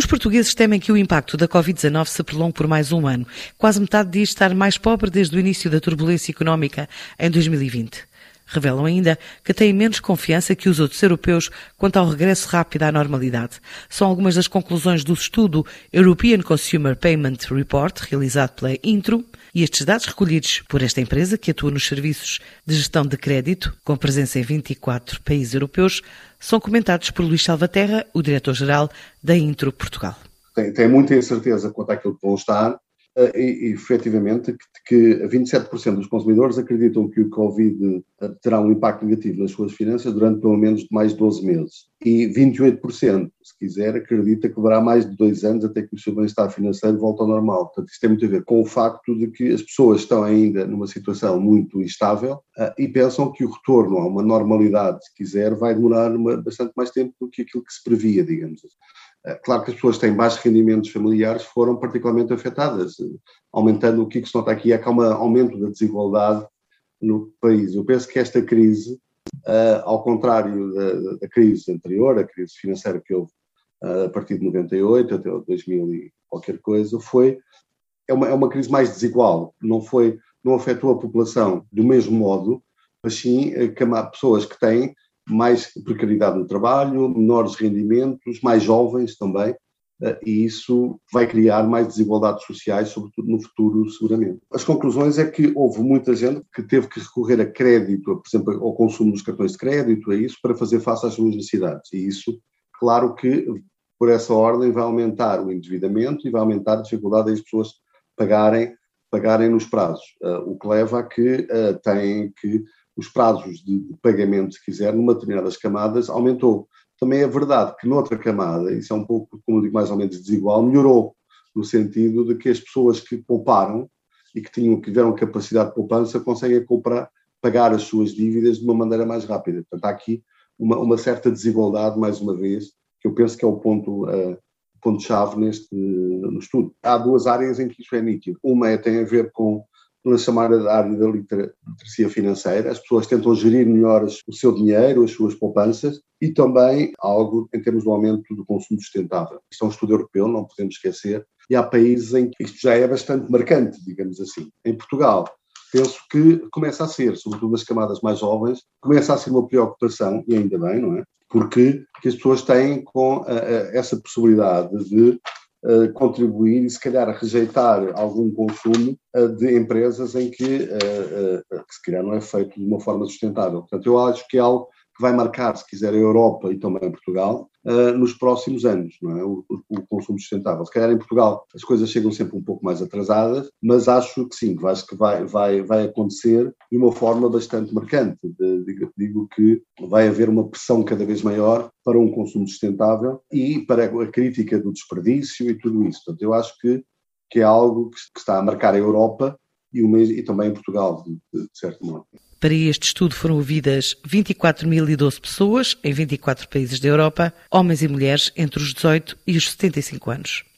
Os portugueses temem que o impacto da Covid-19 se prolongue por mais um ano. Quase metade diz estar mais pobre desde o início da turbulência económica em 2020. Revelam ainda que têm menos confiança que os outros europeus quanto ao regresso rápido à normalidade. São algumas das conclusões do estudo European Consumer Payment Report, realizado pela Intro, e estes dados recolhidos por esta empresa, que atua nos serviços de gestão de crédito, com presença em 24 países europeus, são comentados por Luís Salvaterra, o diretor-geral da Intro Portugal. Tem, tem muita incerteza quanto àquilo que vão estar, e, e efetivamente que, que 27% dos consumidores acreditam que o Covid uh, terá um impacto negativo nas suas finanças durante pelo menos mais 12 meses. E 28%, se quiser, acredita que levará mais de dois anos até que o seu bem-estar financeiro volte ao normal. Portanto, isto tem muito a ver com o facto de que as pessoas estão ainda numa situação muito instável uh, e pensam que o retorno a uma normalidade, se quiser, vai demorar uma, bastante mais tempo do que aquilo que se previa, digamos assim. Eh, claro que as pessoas que têm baixos rendimentos familiares foram particularmente afetadas, eh, aumentando o que se nota aqui é que há um aumento da desigualdade no país. Eu penso que esta crise, uh, ao contrário da, crise anterior, a crise financeira que houve a partir de 98 até 2000 e qualquer coisa, foi é uma, é uma crise mais desigual. Não foi, não afetou a população do mesmo modo, mas sim pessoas que têm mais precariedade no trabalho, menores rendimentos, mais jovens também, eh, e isso vai criar mais desigualdades sociais, sobretudo no futuro, seguramente. As conclusões é que houve muita gente que teve que recorrer a crédito, por exemplo, ao consumo dos cartões de crédito, a isso, para fazer face às suas necessidades. E isso, claro que, por essa ordem, vai aumentar o endividamento e vai aumentar a dificuldade das pessoas pagarem, pagarem nos prazos, eh, o que leva a que uh, têm que os prazos de, pagamento, se quiser, numa determinadas camadas, aumentou. Também é verdade que noutra camada, isso é um pouco, como digo, mais ou menos desigual, melhorou, no sentido de que as pessoas que pouparam e que tinham, que tiveram capacidade de poupança conseguem comprar, pagar as suas dívidas de uma maneira mais rápida. Portanto, há aqui uma, uma certa desigualdade, mais uma vez, que eu penso que é o ponto uh, ponto-chave neste estudo. Há duas áreas em que isso é nítido. Uma é, tem a ver com na chamada área da literacia financeira. As pessoas tentam gerir melhor o seu dinheiro, as suas poupanças e também algo em termos do aumento do consumo sustentável. Isto é um estudo europeu, não podemos esquecer, e há países em que isto já é bastante marcante, digamos assim. Em Portugal, penso que começa a ser, sobretudo nas camadas mais jovens, começa a ser uma preocupação, e ainda bem, não é? Porque as pessoas têm com uh, uh, essa possibilidade de contribuir e se calhar a rejeitar algum consumo uh, de empresas em que, uh, que se calhar não é feito de uma forma sustentável. Portanto, eu acho que é algo que vai marcar, se quiser, a Europa e também Portugal uh, nos próximos anos, não é? O, o, consumo sustentável. Se calhar em Portugal as coisas chegam sempre um pouco mais atrasadas, mas acho que sim, acho que vai, vai, vai acontecer de uma forma bastante marcante. De, digo, digo que vai haver uma pressão cada vez maior para um consumo sustentável e para a crítica do desperdício e tudo isso. Portanto, eu acho que, que é algo que, que está a marcar a Europa e, o, e também Portugal, de, de certo modo. Para este estudo foram ouvidas 24.012 pessoas em 24 países da Europa, homens e mulheres entre os 18 e os 75 anos.